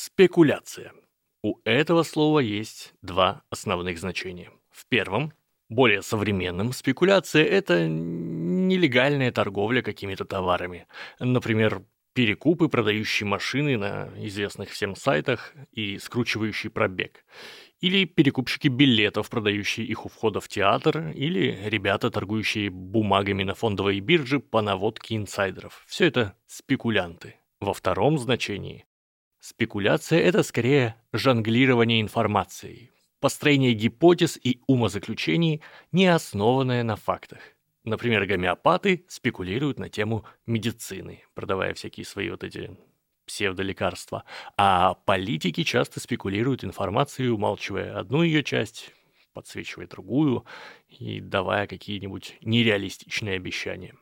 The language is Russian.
Спекуляция. У этого слова есть два основных значения. В первом, более современном, спекуляция – это нелегальная торговля какими-то товарами. Например, перекупы, продающие машины на известных всем сайтах и скручивающие пробег. Или перекупщики билетов, продающие их у входа в театр, или ребята, торгующие бумагами на фондовой бирже по наводке инсайдеров. Все это спекулянты. Во втором значении спекуляция – это скорее жонглирование информацией, построение гипотез и умозаключений, не основанное на фактах. Например, гомеопаты спекулируют на тему медицины, продавая всякие свои вот эти псевдолекарства, а политики часто спекулируют информацией, умалчивая одну ее часть, подсвечивая другую и давая какие-нибудь нереалистичные обещания.